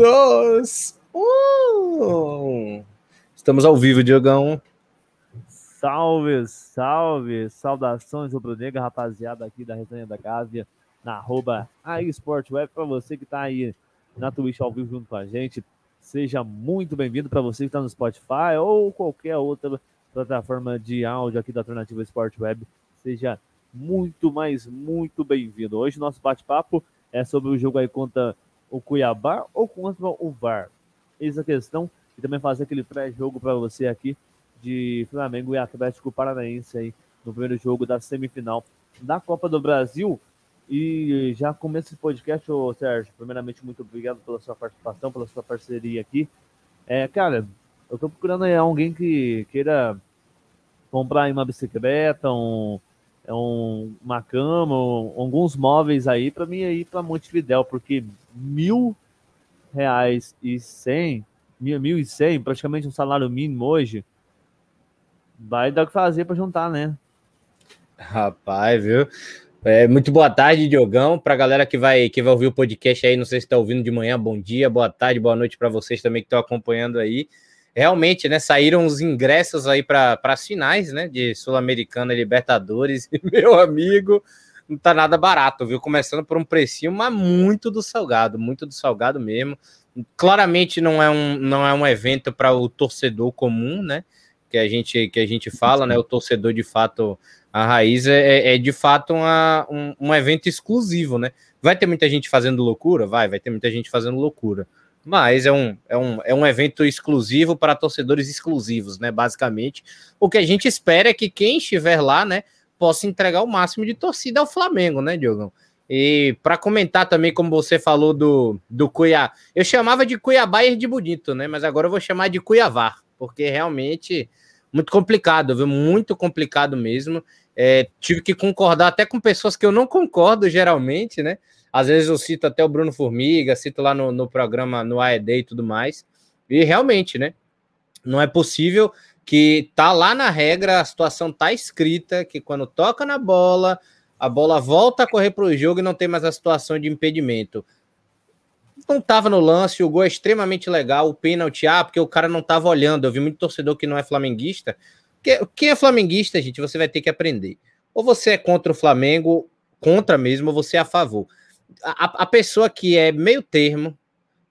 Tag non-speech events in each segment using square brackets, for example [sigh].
dois, um. Estamos ao vivo, Diogão. Salve, salve, saudações rubro-negra, rapaziada aqui da Resenha da Gávea, na arroba Web, para você que está aí na Twitch ao vivo junto com a gente, seja muito bem-vindo para você que está no Spotify ou qualquer outra plataforma de áudio aqui da Alternativa Sport Web, seja muito, mais muito bem-vindo. Hoje nosso bate-papo é sobre o jogo aí contra o Cuiabá ou contra o VAR. Eis a questão e também fazer aquele pré-jogo para você aqui de Flamengo e Atlético Paranaense aí no primeiro jogo da semifinal da Copa do Brasil. E já começa esse podcast, ô Sérgio. Primeiramente, muito obrigado pela sua participação, pela sua parceria aqui. É, cara, eu tô procurando alguém que queira comprar uma bicicleta, um, um, uma cama, um, alguns móveis aí para mim aí para Montevidéu, porque mil reais e cem, mil, mil e cem, praticamente um salário mínimo hoje, vai dar o que fazer para juntar, né? Rapaz, viu? É, muito boa tarde, Diogão. Para a galera que vai, que vai ouvir o podcast aí, não sei se está ouvindo de manhã, bom dia, boa tarde, boa noite para vocês também que estão acompanhando aí. Realmente, né? Saíram os ingressos aí para as finais, né? De Sul-Americana e Libertadores. E, [laughs] meu amigo, não tá nada barato, viu? Começando por um precinho, mas muito do salgado, muito do salgado mesmo. Claramente não é um, não é um evento para o torcedor comum, né? que a gente, que a gente fala, né? O torcedor, de fato, a raiz é, é, é de fato uma, um, um evento exclusivo, né? Vai ter muita gente fazendo loucura? Vai, vai ter muita gente fazendo loucura. Mas é um, é, um, é um evento exclusivo para torcedores exclusivos, né? Basicamente. O que a gente espera é que quem estiver lá, né, possa entregar o máximo de torcida ao Flamengo, né, Diogão? E para comentar também, como você falou do, do Cuiabá, eu chamava de Cuiabá e de Bonito, né? Mas agora eu vou chamar de Cuiavar, porque realmente muito complicado, viu? Muito complicado mesmo. É, tive que concordar até com pessoas que eu não concordo geralmente, né? Às vezes eu cito até o Bruno Formiga, cito lá no, no programa, no AED e tudo mais. E realmente, né? Não é possível que tá lá na regra, a situação tá escrita, que quando toca na bola, a bola volta a correr para o jogo e não tem mais a situação de impedimento não estava no lance, o gol é extremamente legal, o pênalti, ah, porque o cara não estava olhando. Eu vi muito torcedor que não é flamenguista. Quem é flamenguista, gente, você vai ter que aprender. Ou você é contra o Flamengo, contra mesmo, ou você é a favor. A, a pessoa que é meio termo,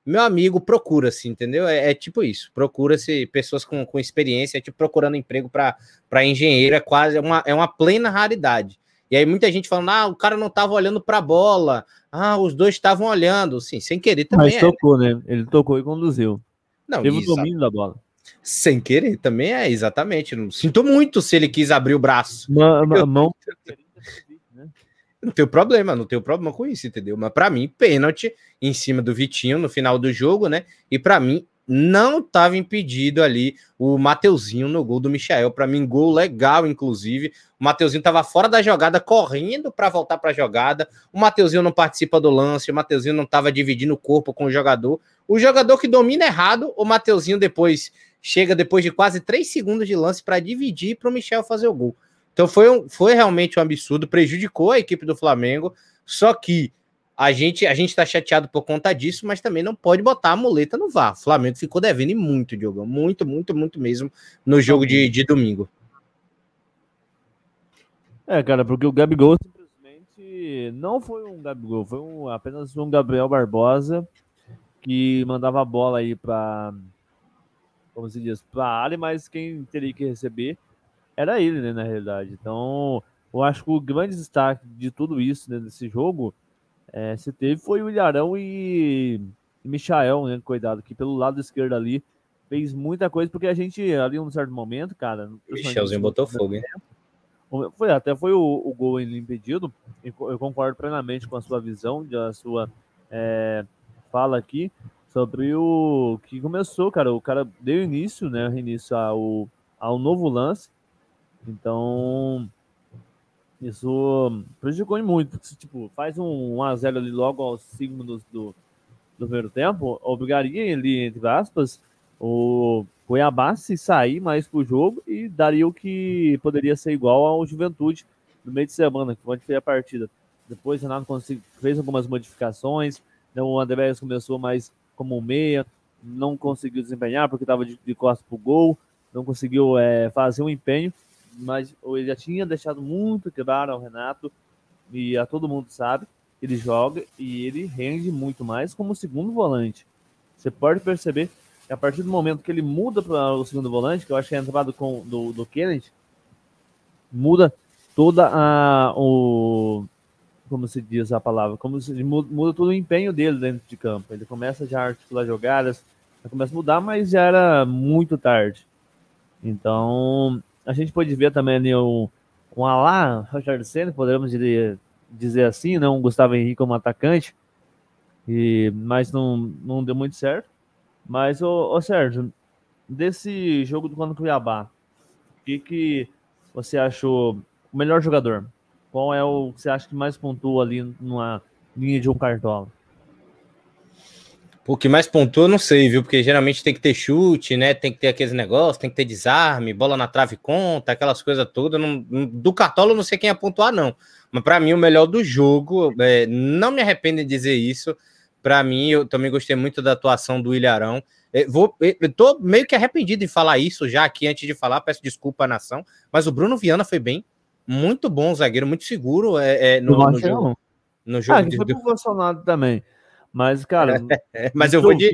meu amigo, procura-se, entendeu? É, é, tipo isso, procura-se pessoas com, com experiência, tipo procurando emprego para engenheiro, é quase é uma, é uma plena raridade. E aí muita gente falando, ah, o cara não estava olhando para a bola, ah, os dois estavam olhando, sim, sem querer também. Mas tocou, é. né? Ele tocou e conduziu. Não, Teve o domínio da bola. Sem querer também é, exatamente. Não sinto muito se ele quis abrir o braço. Uma, uma mão. [laughs] Não tem problema, não tenho problema com isso, entendeu? Mas para mim, pênalti em cima do Vitinho no final do jogo, né? E para mim, não estava impedido ali o Mateuzinho no gol do Michel. Para mim, gol legal, inclusive. O Mateuzinho estava fora da jogada, correndo para voltar para a jogada. O Mateuzinho não participa do lance, o Mateuzinho não estava dividindo o corpo com o jogador. O jogador que domina errado, o Mateuzinho depois chega depois de quase três segundos de lance para dividir para o Michel fazer o gol. Então foi, um, foi realmente um absurdo, prejudicou a equipe do Flamengo. Só que a gente a gente tá chateado por conta disso, mas também não pode botar a muleta no VAR. O Flamengo ficou devendo muito, Diogo. Muito, muito, muito mesmo no jogo de, de domingo. É, cara, porque o Gabigol simplesmente não foi um Gabigol, foi um, apenas um Gabriel Barbosa que mandava a bola aí para como se diz, para a área, mas quem teria que receber era ele, né, na realidade. Então, eu acho que o grande destaque de tudo isso, né, desse jogo, é, se teve foi o Ilharão e, Michael, né? Cuidado, que pelo lado esquerdo ali fez muita coisa, porque a gente, ali em um certo momento, cara. Michelzinho botou fogo, hein? Foi, até foi o, o gol impedido. Eu concordo plenamente com a sua visão, a sua é, fala aqui sobre o que começou, cara. O cara deu início, né? Início ao, ao novo lance. Então, isso prejudicou muito, porque se tipo, faz um 1x0 ali logo aos 5 minutos do, do primeiro tempo, obrigaria ali, entre aspas, o Cuiabá se sair mais pro jogo e daria o que poderia ser igual ao Juventude no meio de semana, que onde foi a partida. Depois o Renato fez algumas modificações, né, o André começou mais como meia, não conseguiu desempenhar porque estava de, de costas para o gol, não conseguiu é, fazer um empenho, mas ele já tinha deixado muito quebrar ao Renato e a todo mundo sabe, ele joga e ele rende muito mais como segundo volante. Você pode perceber que a partir do momento que ele muda para o segundo volante, que eu acho que é a entrada com, do, do Kennedy, muda toda a o como se diz a palavra, como se muda todo o empenho dele dentro de campo. Ele começa já a articular jogadas, começa a mudar, mas já era muito tarde. Então, a gente pode ver também ali o, um Alá, Richard Senna, poderíamos dizer, assim, não né? um Gustavo Henrique como atacante, e, mas não, não deu muito certo. Mas, ô, ô Sérgio, desse jogo do Quando Cuiabá, o que, que você achou o melhor jogador? Qual é o que você acha que mais pontua ali numa linha de um cartola? O que mais pontua, não sei, viu? Porque geralmente tem que ter chute, né? Tem que ter aqueles negócios, tem que ter desarme, bola na trave conta, aquelas coisas todas. Não, do cartola não sei quem ia pontuar, não. Mas para mim, o melhor do jogo, é, não me arrependo de dizer isso. Para mim, eu também gostei muito da atuação do Ilharão. Eu, é, vou, eu tô meio que arrependido de falar isso já aqui antes de falar, peço desculpa à nação. Mas o Bruno Viana foi bem muito bom zagueiro, muito seguro é, é no, no, jogo. No jogo ah, de... foi proporcionado também. Mas, cara. [laughs] É, mas eu vou de.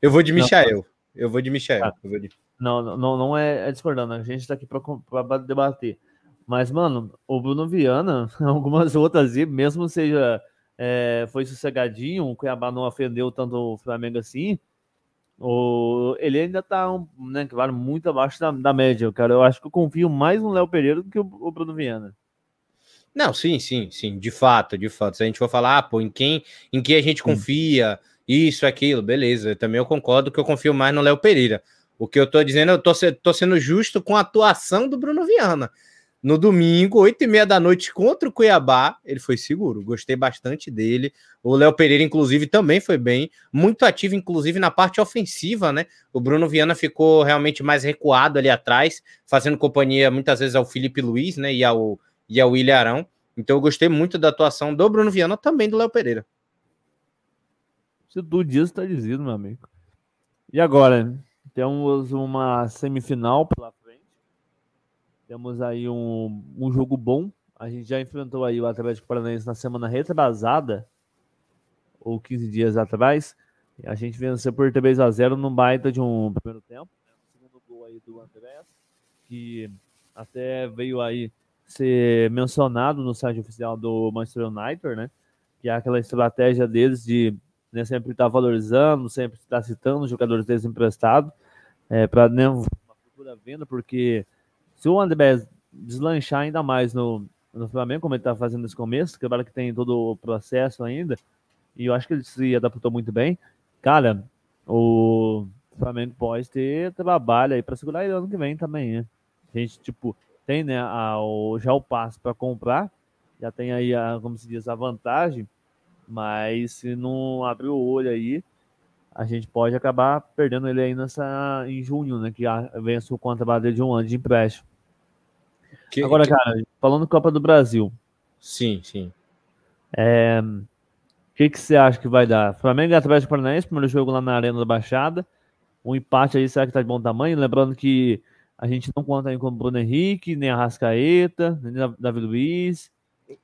Eu vou de Michael. Eu vou de Michael. Ah, vou de... Não, não, não é, é discordando. A gente tá aqui para debater. Mas, mano, o Bruno Viana, [laughs] algumas outras, mesmo seja é, foi sossegadinho, o Cuiabá não ofendeu tanto o Flamengo assim, o, ele ainda tá, um, né, claro, muito abaixo da, da média, cara. Eu acho que eu confio mais no Léo Pereira do que o, o, Bruno Viana. Não, sim, sim, sim, de fato, de fato. Se a gente for falar, ah, pô, em quem, em quem a gente confia, isso, aquilo, beleza. Também eu concordo que eu confio mais no Léo Pereira. O que eu tô dizendo, eu tô, tô sendo justo com a atuação do Bruno Viana no domingo, oito e meia da noite, contra o Cuiabá. Ele foi seguro, gostei bastante dele. O Léo Pereira, inclusive, também foi bem, muito ativo, inclusive, na parte ofensiva, né? O Bruno Viana ficou realmente mais recuado ali atrás, fazendo companhia muitas vezes ao Felipe Luiz, né? E ao, e ao William Arão. Então, eu gostei muito da atuação do Bruno Viana, também do Léo Pereira. Se do dia está dizendo, meu amigo. E agora? Temos uma semifinal pela temos aí um, um jogo bom. A gente já enfrentou aí o Atlético Paranaense na semana retrasada, ou 15 dias atrás. A gente venceu por 3 a 0 no baita de um primeiro tempo. Né? O segundo gol aí do Andrés, que até veio aí ser mencionado no site oficial do Manchester United, né? Que é aquela estratégia deles de né, sempre estar valorizando, sempre estar citando os jogadores deles emprestados, é, para né, uma futura venda, porque se o André deslanchar ainda mais no, no Flamengo, como ele está fazendo nesse começo, que que tem todo o processo ainda, e eu acho que ele se adaptou muito bem, cara, o Flamengo pode ter trabalho aí para segurar ele ano que vem também, né? A gente, tipo, tem né, a, o, já o passo para comprar, já tem aí, a, como se diz, a vantagem, mas se não abrir o olho aí, a gente pode acabar perdendo ele aí nessa, em junho, né? Que vence o contrato de um ano de empréstimo. Que, Agora, que... cara, falando Copa do Brasil. Sim, sim. É, o que, que você acha que vai dar? Flamengo e Atlético Paranaense, primeiro jogo lá na Arena da Baixada. Um empate aí, será que tá de bom tamanho? Lembrando que a gente não conta aí com o Bruno Henrique, nem a Rascaeta, nem Davi Luiz.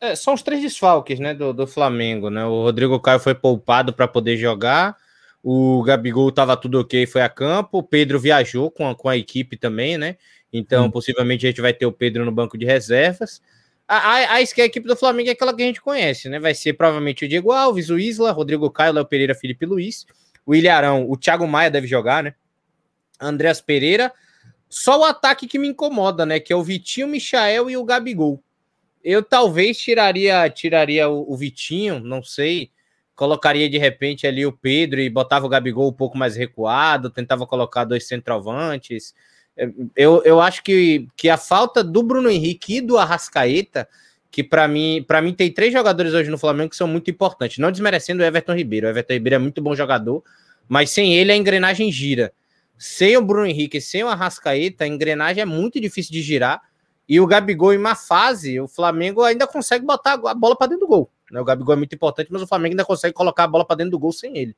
É, são os três desfalques, né, do, do Flamengo, né? O Rodrigo Caio foi poupado para poder jogar. O Gabigol estava tudo ok, foi a campo. O Pedro viajou com a, com a equipe também, né? Então, hum. possivelmente a gente vai ter o Pedro no banco de reservas. A, a, a, a equipe do Flamengo é aquela que a gente conhece, né? Vai ser provavelmente o Diego Alves, o Isla, Rodrigo Caio, Léo Pereira, Felipe Luiz, o Ilharão, o Thiago Maia deve jogar, né? Andréas Pereira. Só o ataque que me incomoda, né? Que é o Vitinho, o Michael e o Gabigol. Eu talvez tiraria, tiraria o, o Vitinho, não sei colocaria de repente ali o Pedro e botava o Gabigol um pouco mais recuado, tentava colocar dois centroavantes. Eu, eu acho que, que a falta do Bruno Henrique e do Arrascaeta, que para mim, para mim tem três jogadores hoje no Flamengo que são muito importantes, não desmerecendo o Everton Ribeiro. O Everton Ribeiro é muito bom jogador, mas sem ele a engrenagem gira. Sem o Bruno Henrique, sem o Arrascaeta, a engrenagem é muito difícil de girar. E o Gabigol em uma fase, o Flamengo ainda consegue botar a bola para dentro do gol. Né? O Gabigol é muito importante, mas o Flamengo ainda consegue colocar a bola para dentro do gol sem ele.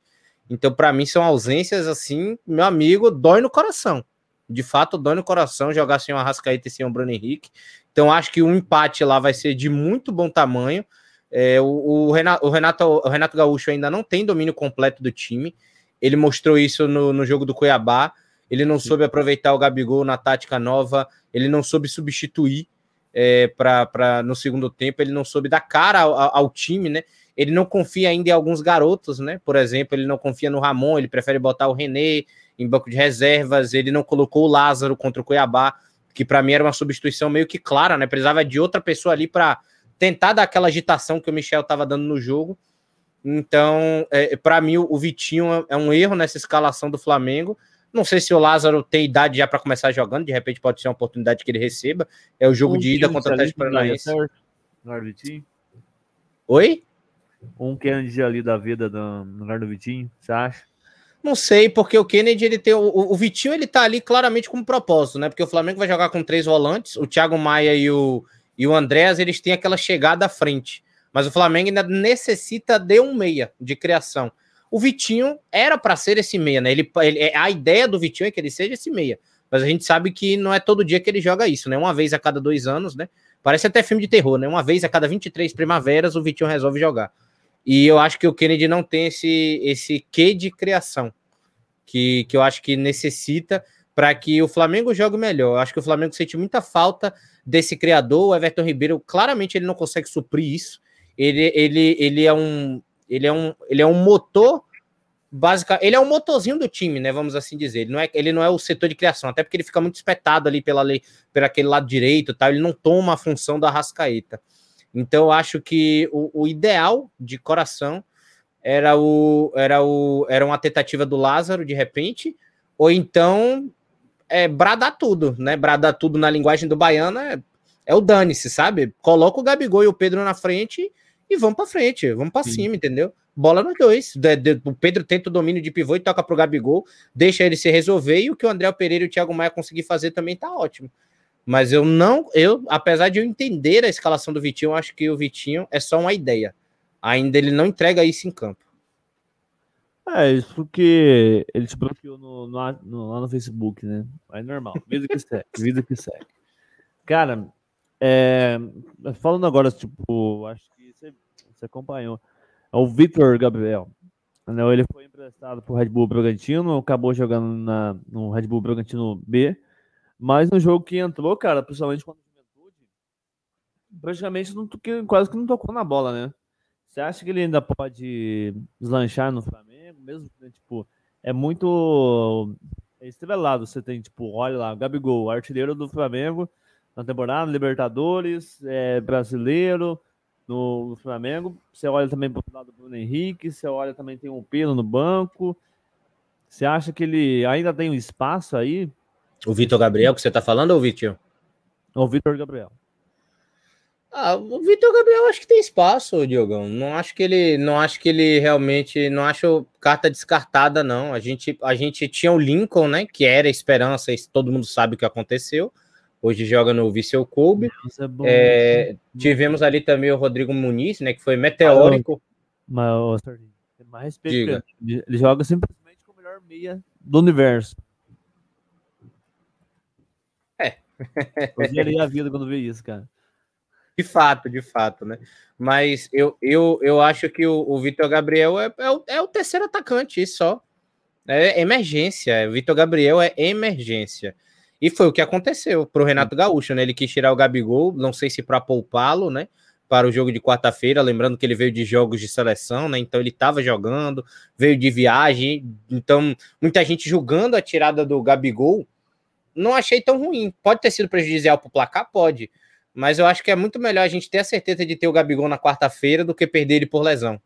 Então, para mim, são ausências assim, meu amigo, dói no coração. De fato, dói no coração jogar sem o Arrascaeta e sem o Bruno Henrique. Então, acho que o um empate lá vai ser de muito bom tamanho. É, o, o, Renato, o, Renato, o Renato Gaúcho ainda não tem domínio completo do time. Ele mostrou isso no, no jogo do Cuiabá. Ele não Sim. soube aproveitar o Gabigol na tática nova. Ele não soube substituir é, para no segundo tempo. Ele não soube dar cara ao, ao, time, né? Ele não confia ainda em alguns garotos, né? Por exemplo, ele não confia no Ramon. Ele prefere botar o René em banco de reservas. Ele não colocou o Lázaro contra o Cuiabá, que para mim era uma substituição meio que clara, né? Precisava de outra pessoa ali para tentar dar aquela agitação que o Michel estava dando no jogo. Então, é, para mim, o Vitinho é um erro nessa escalação do Flamengo. Não sei se o Lázaro tem idade já para começar jogando, de repente pode ser uma oportunidade que ele receba. É o jogo um de ida contra o Atlético Paranaense. Oi? Um Kennedy ali da vida do, no lugar do Vitinho, você acha? Não sei, porque o Kennedy, ele tem. O, o Vitinho, ele tá ali claramente como propósito, né? Porque o Flamengo vai jogar com três volantes, o Thiago Maia e o, e o Andréas, eles têm aquela chegada à frente. Mas o Flamengo ainda necessita de um meia de criação. O Vitinho era para ser esse meia, né? Ele, ele, a ideia do Vitinho é que ele seja esse meia. Mas a gente sabe que não é todo dia que ele joga isso, né? Uma vez a cada dois anos, né? Parece até filme de terror, né? Uma vez a cada 23 primaveras o Vitinho resolve jogar. E eu acho que o Kennedy não tem esse, esse quê de criação que, que eu acho que necessita para que o Flamengo jogue melhor. Eu acho que o Flamengo sente muita falta desse criador. O Everton Ribeiro, claramente, ele não consegue suprir isso ele, ele, ele é um ele é um ele é um motor básica, ele é um motorzinho do time, né? Vamos assim dizer. Ele não é, ele não é o setor de criação, até porque ele fica muito espetado ali pela lei, por aquele lado direito, tal. Ele não toma a função da Rascaeta. Então, eu acho que o, o, ideal de coração era o era o era uma tentativa do Lázaro de repente, ou então é bradar tudo, né? Bradar tudo na linguagem do baiano é, é o dane-se, sabe? Coloca o Gabigol e o Pedro na frente e vamos para frente, vamos para cima, entendeu? Bola nos dois. De, de, o Pedro tenta o domínio de pivô e toca pro Gabigol, deixa ele se resolver e o que o André Pereira e o Thiago Maia conseguir fazer também tá ótimo. Mas eu não, eu, apesar de eu entender a escalação do Vitinho, eu acho que o Vitinho é só uma ideia. Ainda ele não entrega isso em campo. É, isso porque ele te bloqueou no, no, no, lá no Facebook, né? É normal. Vida que segue, vida que segue. Cara, é, falando agora, tipo, acho você acompanhou. É o Vitor Gabriel. Né, ele foi emprestado para o Red Bull Bragantino, acabou jogando na, no Red Bull Bragantino B, mas no jogo que entrou, cara, principalmente quando juventude, praticamente não, quase que não tocou na bola, né? Você acha que ele ainda pode deslanchar no Flamengo? Mesmo, né, tipo, é muito estrelado. Você tem, tipo, olha lá, Gabigol, artilheiro do Flamengo na temporada, Libertadores, é, brasileiro, no Flamengo. Você olha também para o lado do Bruno Henrique, você olha também tem um pelo no banco. Você acha que ele ainda tem um espaço aí? O Vitor Gabriel que você está falando ou o Vitor? O Vitor Gabriel. Ah, o Vitor Gabriel acho que tem espaço, Diogão. Não acho que ele, não acho que ele realmente, não acho carta descartada não. A gente, a gente tinha o Lincoln, né, que era esperança, todo mundo sabe o que aconteceu hoje joga no Viseu Kobe. É, é tivemos ali também o Rodrigo Muniz, né, que foi meteórico. Mas, mais respeito, ele, ele joga simplesmente com o melhor meia do universo. É. Eu a vida quando vê isso, cara. De fato, de fato, né? Mas eu, eu, eu acho que o, o Vitor Gabriel é, é, o, é o terceiro atacante, isso só. É emergência. O Vitor Gabriel é emergência. E foi o que aconteceu para o Renato Gaúcho, né? Ele quis tirar o Gabigol, não sei se para poupá-lo, né? Para o jogo de quarta-feira, lembrando que ele veio de jogos de seleção, né? Então ele estava jogando, veio de viagem. Então, muita gente julgando a tirada do Gabigol. Não achei tão ruim. Pode ter sido prejudicial para o placar? Pode. Mas eu acho que é muito melhor a gente ter a certeza de ter o Gabigol na quarta-feira do que perder ele por lesão.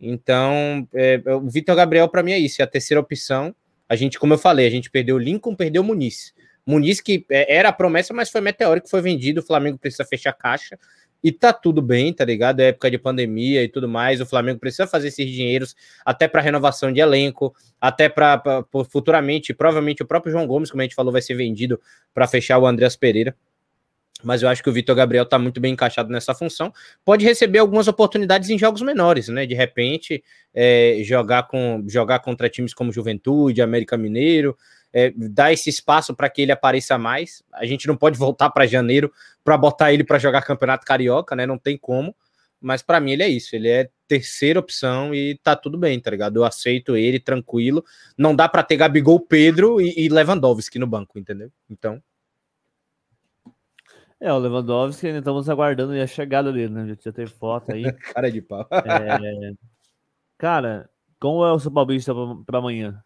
Então, é, o Vitor Gabriel, para mim, é isso. É a terceira opção. A gente, como eu falei, a gente perdeu o Lincoln, perdeu o Muniz. Muniz, que é, era a promessa, mas foi meteórico, foi vendido. O Flamengo precisa fechar caixa e tá tudo bem, tá ligado? É época de pandemia e tudo mais. O Flamengo precisa fazer esses dinheiros até para renovação de elenco, até para futuramente, provavelmente o próprio João Gomes, como a gente falou, vai ser vendido para fechar o Andreas Pereira. mas eu acho que o Vitor Gabriel está muito bem encaixado nessa função. Pode receber algumas oportunidades em jogos menores, né? De repente, é, jogar, com, jogar contra times como Juventude, América Mineiro, é, dar esse espaço para que ele apareça mais. A gente não pode voltar para janeiro para botar ele para jogar Campeonato Carioca, né? Não tem como. Mas para mim ele é isso, ele é terceira opção e tá tudo bem, tá ligado? Eu aceito ele tranquilo. Não dá para ter Gabigol, Pedro e, e Lewandowski no banco, entendeu? Então, é, o Lewandowski ainda estamos aguardando a chegada dele, né? Já teve foto aí. [laughs] cara de pau. é... Cara, como é o seu palpite para amanhã?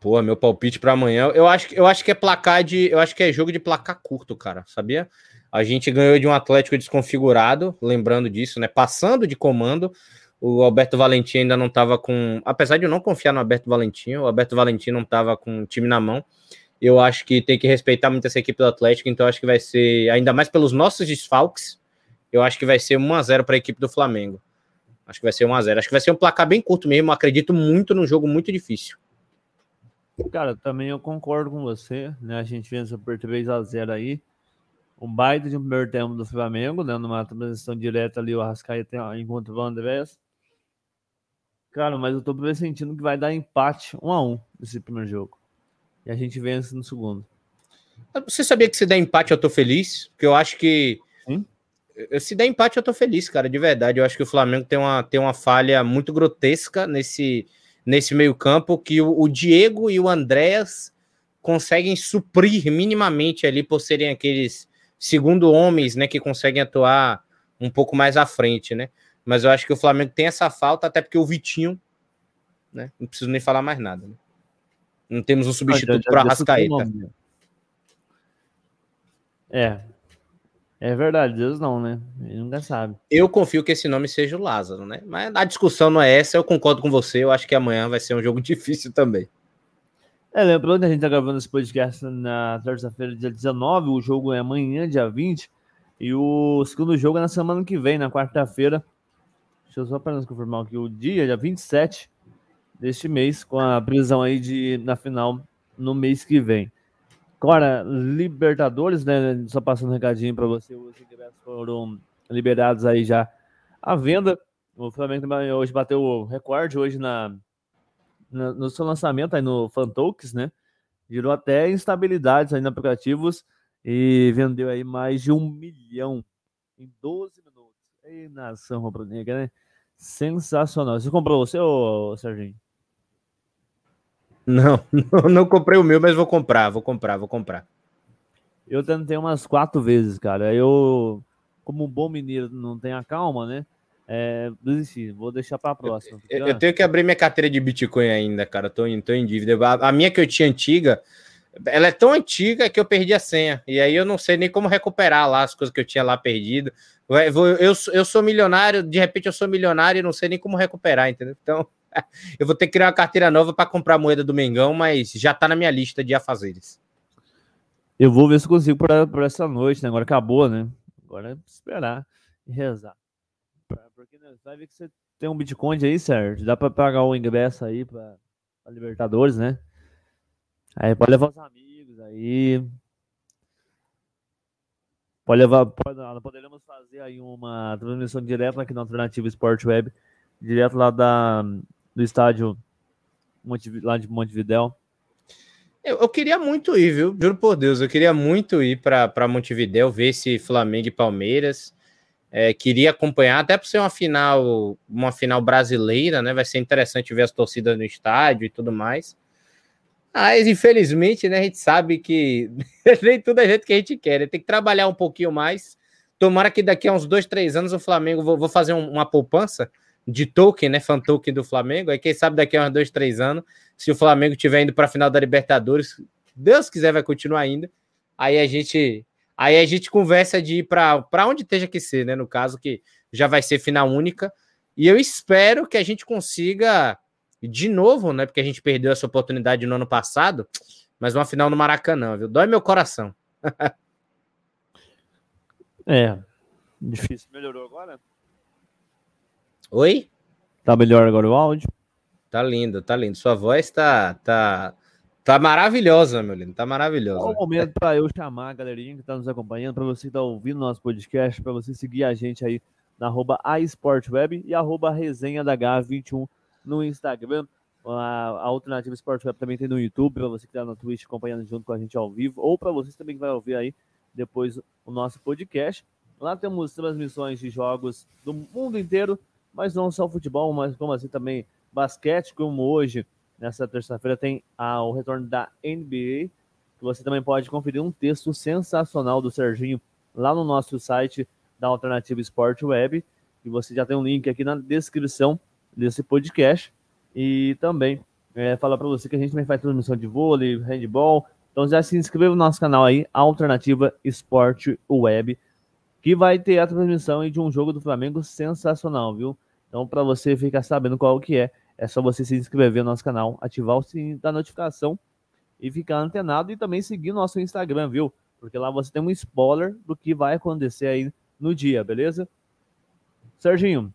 Pô, meu palpite para amanhã, eu acho, eu acho que é placar de, eu acho que é jogo de placar curto, cara, sabia? A gente ganhou de um Atlético desconfigurado, lembrando disso, né? Passando de comando, o Alberto Valentim ainda não estava com, apesar de eu não confiar no Alberto Valentim, o Alberto Valentim não estava com o time na mão. Eu acho que tem que respeitar muito essa equipe do Atlético, então acho que vai ser, ainda mais pelos nossos desfalques, eu acho que vai ser 1x0 para a equipe do Flamengo. Acho que vai ser 1x0. Acho que vai ser um placar bem curto mesmo. Acredito muito num jogo muito difícil. Cara, também eu concordo com você, né? A gente vença por 3x0 aí. Um baita de um primeiro tempo do Flamengo, né? Numa transição direta ali, o Arrascaeta encontra o Andrés. Cara, mas eu tô pressentindo que vai dar empate 1x1 nesse primeiro jogo e a gente vence no segundo. Você sabia que se der empate eu tô feliz? Porque eu acho que. Sim? Se der empate eu tô feliz, cara, de verdade. Eu acho que o Flamengo tem uma, tem uma falha muito grotesca nesse, nesse meio-campo que o, o, Diego e o Andréas conseguem suprir minimamente ali por serem aqueles segundo homens, né, que conseguem atuar um pouco mais à frente, né? Mas eu acho que o Flamengo tem essa falta, até porque o Vitinho, né? Não preciso nem falar mais nada. Né? Não temos um substituto para Arrascaeta. É. É verdade, Deus não, né? Ele nunca sabe. Eu confio que esse nome seja o Lázaro, né? Mas a discussão não é essa, eu concordo com você. Eu acho que amanhã vai ser um jogo [laughs] difícil também. É, lembrando que a gente tá gravando esse podcast na terça-feira, dia 19, o jogo é amanhã, dia 20, e o segundo jogo é na semana que vem, na quarta-feira. Deixa eu só apenas confirmar aqui o dia, dia 27 deste mês, com a prisão aí de na final no mês que vem. Agora, Libertadores, né? Só passando um recadinho para você, os ingressos foram liberados aí já à venda. O Flamengo também hoje bateu o recorde hoje na, na no seu lançamento aí no Fantox, né? Girou até instabilidades aí nos aplicativos e vendeu aí mais de um milhão em 12 minutos. Ei, nação rubro-negra, né? Sensacional. Você comprou você, ô, Serginho? Não, não, [laughs] não, comprei o meu, mas vou comprar, vou comprar, vou comprar. Eu tentei umas quatro vezes, cara. Eu, como um bom mineiro, não tenho a calma, né? É, desisti, vou deixar para a próxima. Porque, eu, eu, tenho que abrir minha carteira de Bitcoin ainda, cara. Tô em, tô em dívida. A, a, minha que eu tinha antiga, ela é tão antiga que eu perdi a senha. E aí eu não sei nem como recuperar lá as coisas que eu tinha lá perdido. Eu, eu, eu sou milionário, de repente eu sou milionário e não sei nem como recuperar, entendeu? Então. [laughs] eu vou ter que criar uma carteira nova para comprar moeda do Mengão, mas já está na minha lista de afazeres. Eu vou ver se consigo por, essa noite, né? Agora acabou, né? Agora é esperar e rezar. Porque né, vai ver que você tem um Bitcoin aí, certo? Dá para pagar o ingresso aí para Libertadores, né? Aí pode levar os amigos aí. Pode levar. Pode, poderemos fazer aí uma transmissão direta aqui na Alternativa Sport Web, direto lá da, do estádio lá de Montevidéu? Eu, eu, queria muito ir, viu? Juro por Deus, eu queria muito ir para Montevidéu ver esse Flamengo e Palmeiras. É, queria acompanhar, até por ser uma final, uma final brasileira, né? Vai ser interessante ver as torcidas no estádio e tudo mais. Mas, infelizmente, né, a gente sabe que [laughs] nem tudo é jeito que a gente quer. Né? Tem que trabalhar um pouquinho mais. Tomara que daqui a uns dois, três anos o Flamengo vou, vou fazer um, uma poupança de token, né? Fan token do Flamengo. Aí quem sabe daqui a uns dois, três anos, se o Flamengo estiver indo para a final da Libertadores, Deus quiser, vai continuar ainda. Aí a gente, aí a gente conversa de ir para onde esteja que ser, né? No caso que já vai ser final única. E eu espero que a gente consiga de novo, né? Porque a gente perdeu essa oportunidade no ano passado, mas uma final no Maracanã, viu? Dói meu coração. [laughs] é, difícil. Melhorou agora? Oi? Tá melhor agora o áudio? Tá lindo, tá lindo. Sua voz tá, tá, Tá maravilhosa, meu lindo, tá maravilhosa. É o momento para eu chamar a galerinha que está nos acompanhando, para você que está ouvindo nosso podcast, para você seguir a gente aí na arroba aesportweb e arroba resenha da H21 no Instagram. A, a Alternativa Sport Web também tem no YouTube, para você que está na Twitch acompanhando junto com a gente ao vivo, ou para vocês também que vai ouvir aí depois o nosso podcast. Lá temos transmissões de jogos do mundo inteiro, mas não só futebol, mas como assim também basquete, como hoje Nessa terça-feira tem a, o retorno da NBA, que você também pode conferir um texto sensacional do Serginho lá no nosso site da Alternativa Sport Web. E você já tem um link aqui na descrição desse podcast. E também é, falar para você que a gente também faz transmissão de vôlei, handball. Então já se inscreva no nosso canal aí, Alternativa Sport Web, que vai ter a transmissão de um jogo do Flamengo sensacional, viu? Então, para você ficar sabendo qual que é, é só você se inscrever no nosso canal, ativar o sininho da notificação e ficar antenado e também seguir nosso Instagram, viu? Porque lá você tem um spoiler do que vai acontecer aí no dia, beleza? Serginho,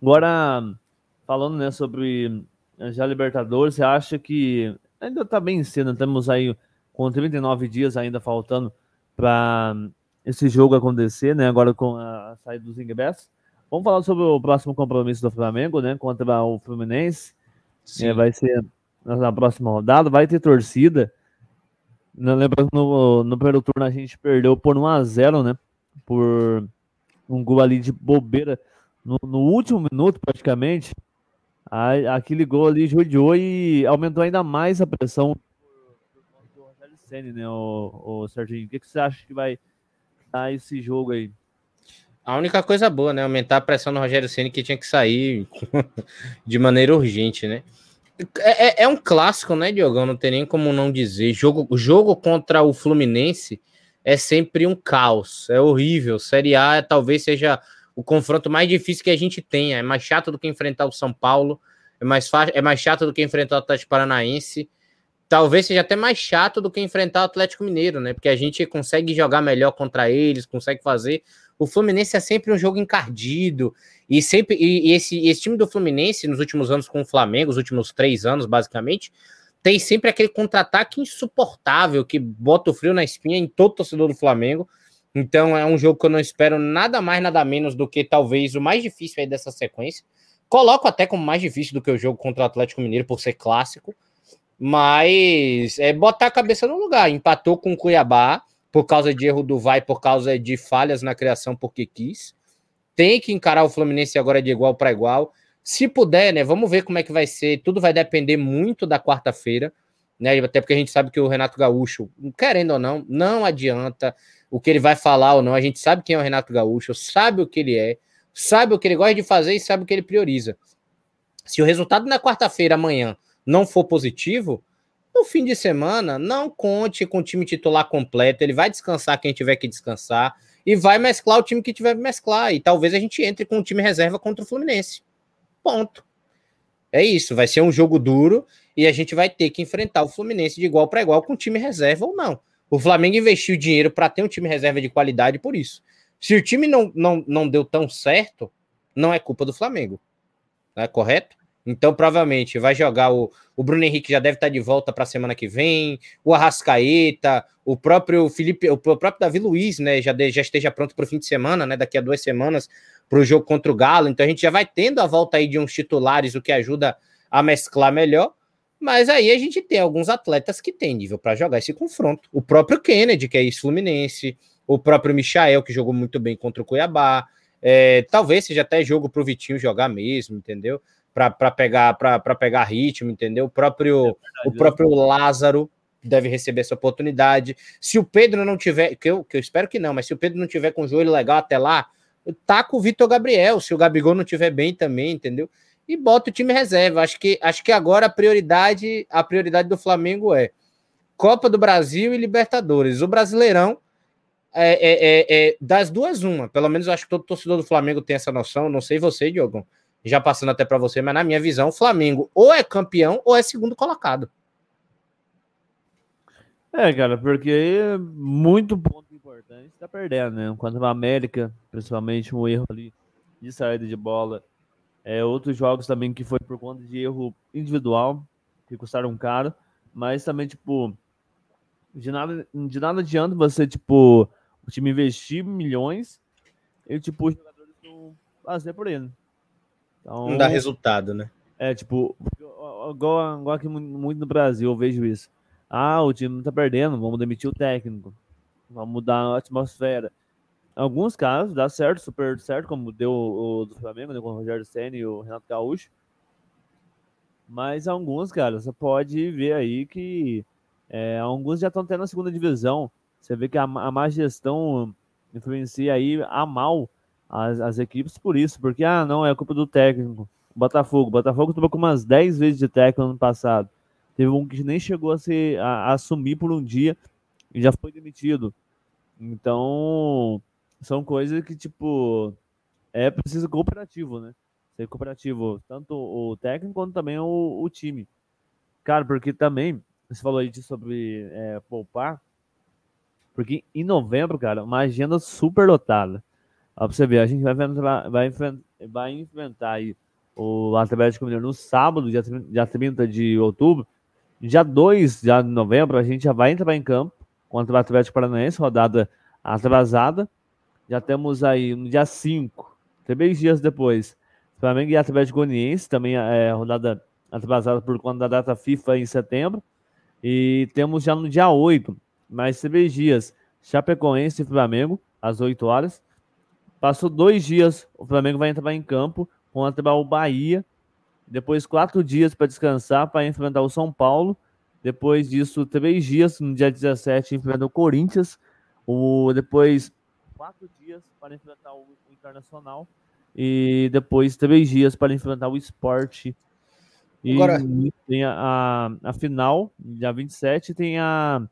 agora falando né, sobre já Libertadores, você acha que ainda tá bem cedo, temos aí com 39 dias ainda faltando para esse jogo acontecer, né? Agora com a saída dos ingressos. Vamos falar sobre o próximo compromisso do Flamengo, né? Contra o Fluminense. É, vai ser na próxima rodada. Vai ter torcida. Lembra que no, no primeiro turno a gente perdeu por 1x0, né? Por um gol ali de bobeira. No, no último minuto, praticamente, aquele gol ali judiou e aumentou ainda mais a pressão do Rogério Senna, né, o, o Serginho? O que, que você acha que vai dar esse jogo aí? A única coisa boa, né? Aumentar a pressão no Rogério Ceni que tinha que sair [laughs] de maneira urgente, né? É, é, é, um clássico, né, Diogão? Não tem nem como não dizer. Jogo, jogo contra o Fluminense é sempre um caos. É horrível. Série A talvez seja o confronto mais difícil que a gente tenha. É mais chato do que enfrentar o São Paulo. É mais, é mais chato do que enfrentar o Atlético Paranaense. Talvez seja até mais chato do que enfrentar o Atlético Mineiro, né? Porque a gente consegue jogar melhor contra eles, consegue fazer o Fluminense é sempre um jogo encardido. E sempre e, esse, esse time do Fluminense, nos últimos anos com o Flamengo, os últimos três anos, basicamente, tem sempre aquele contra-ataque insuportável que bota o frio na espinha em todo torcedor do Flamengo. Então é um jogo que eu não espero nada mais, nada menos do que talvez o mais difícil aí dessa sequência. Coloco até como mais difícil do que o jogo contra o Atlético Mineiro, por ser clássico. Mas é botar a cabeça no lugar. Empatou com o Cuiabá por causa de erro do Vai, por causa de falhas na criação porque quis. Tem que encarar o Fluminense agora de igual para igual. Se puder, né? Vamos ver como é que vai ser. Tudo vai depender muito da quarta-feira, né? Até porque a gente sabe que o Renato Gaúcho, querendo ou não, não adianta o que ele vai falar ou não. A gente sabe quem é o Renato Gaúcho, sabe o que ele é, sabe o que ele gosta de fazer e sabe o que ele prioriza. Se o resultado na quarta-feira amanhã não for positivo, no fim de semana, não conte com o time titular completo. Ele vai descansar quem tiver que descansar e vai mesclar o time que tiver que mesclar. E talvez a gente entre com o time reserva contra o Fluminense. Ponto. É isso. Vai ser um jogo duro e a gente vai ter que enfrentar o Fluminense de igual para igual com o time reserva ou não. O Flamengo investiu dinheiro para ter um time reserva de qualidade por isso. Se o time não, não, não deu tão certo, não é culpa do Flamengo. Não é correto? Então, provavelmente, vai jogar o, o Bruno Henrique já deve estar de volta para a semana que vem, o Arrascaeta, o próprio Felipe, o próprio Davi Luiz, né? Já, de, já esteja pronto para o fim de semana, né? Daqui a duas semanas para o jogo contra o Galo. Então a gente já vai tendo a volta aí de uns titulares, o que ajuda a mesclar melhor. Mas aí a gente tem alguns atletas que têm nível para jogar esse confronto. O próprio Kennedy, que é ex-fluminense, o próprio Michael, que jogou muito bem contra o Cuiabá. É, talvez seja até jogo para o Vitinho jogar mesmo, entendeu? Para pegar para pegar ritmo, entendeu? O próprio é o próprio Lázaro deve receber essa oportunidade. Se o Pedro não tiver, que eu, que eu espero que não, mas se o Pedro não tiver com o joelho legal até lá, tá com o Vitor Gabriel, se o Gabigol não tiver bem também, entendeu? E bota o time reserva. Acho que acho que agora a prioridade, a prioridade do Flamengo é Copa do Brasil e Libertadores. O Brasileirão é, é, é, é das duas uma. Pelo menos acho que todo torcedor do Flamengo tem essa noção. Não sei você, Diogo já passando até para você, mas na minha visão, o Flamengo ou é campeão ou é segundo colocado. É, cara, porque muito ponto importante está perdendo, né? Quanto a América, principalmente um erro ali de saída de bola. É, outros jogos também que foi por conta de erro individual, que custaram caro. Mas também, tipo, de nada, de nada adianta você, tipo, o time investir milhões e, tipo, os jogadores não fazer por ele. Então, não dá resultado, né? É, tipo, igual, igual aqui muito no Brasil, eu vejo isso. Ah, o time tá perdendo, vamos demitir o técnico. Vamos mudar a atmosfera. Em alguns casos dá certo, super certo, como deu o, do Flamengo, né, com o Rogério Senna e o Renato Gaúcho. Mas alguns, cara, você pode ver aí que é, alguns já estão tendo a segunda divisão. Você vê que a, a má gestão influencia aí a mal as, as equipes por isso, porque, ah, não, é culpa do técnico. Botafogo. Botafogo tomou com umas 10 vezes de técnico no ano passado. Teve um que nem chegou a, se, a, a assumir por um dia e já foi demitido. Então, são coisas que, tipo, é preciso cooperativo, né? Ser cooperativo, tanto o técnico quanto também o, o time. Cara, porque também, você falou aí sobre é, poupar, porque em novembro, cara, uma agenda super lotada. Ó, pra você ver, a gente vai enfrentar, vai, vai enfrentar aí o Atlético Mineiro no sábado, dia, dia 30 de outubro. Dia 2 de novembro, a gente já vai entrar em campo contra o Atlético Paranaense, rodada atrasada. Já temos aí no dia 5, três dias depois, Flamengo e Atlético Goianiense, também é rodada atrasada por conta da data FIFA em setembro. E temos já no dia 8, mais três dias, Chapecoense e Flamengo, às 8 horas. Passou dois dias, o Flamengo vai entrar em campo contra o Bahia. Depois, quatro dias para descansar para enfrentar o São Paulo. Depois disso, três dias, no dia 17, enfrenta o Corinthians. O, depois, quatro dias para enfrentar o, o Internacional e depois três dias para enfrentar o Esporte. E Agora... tem a, a, a, final, dia 27, tem a,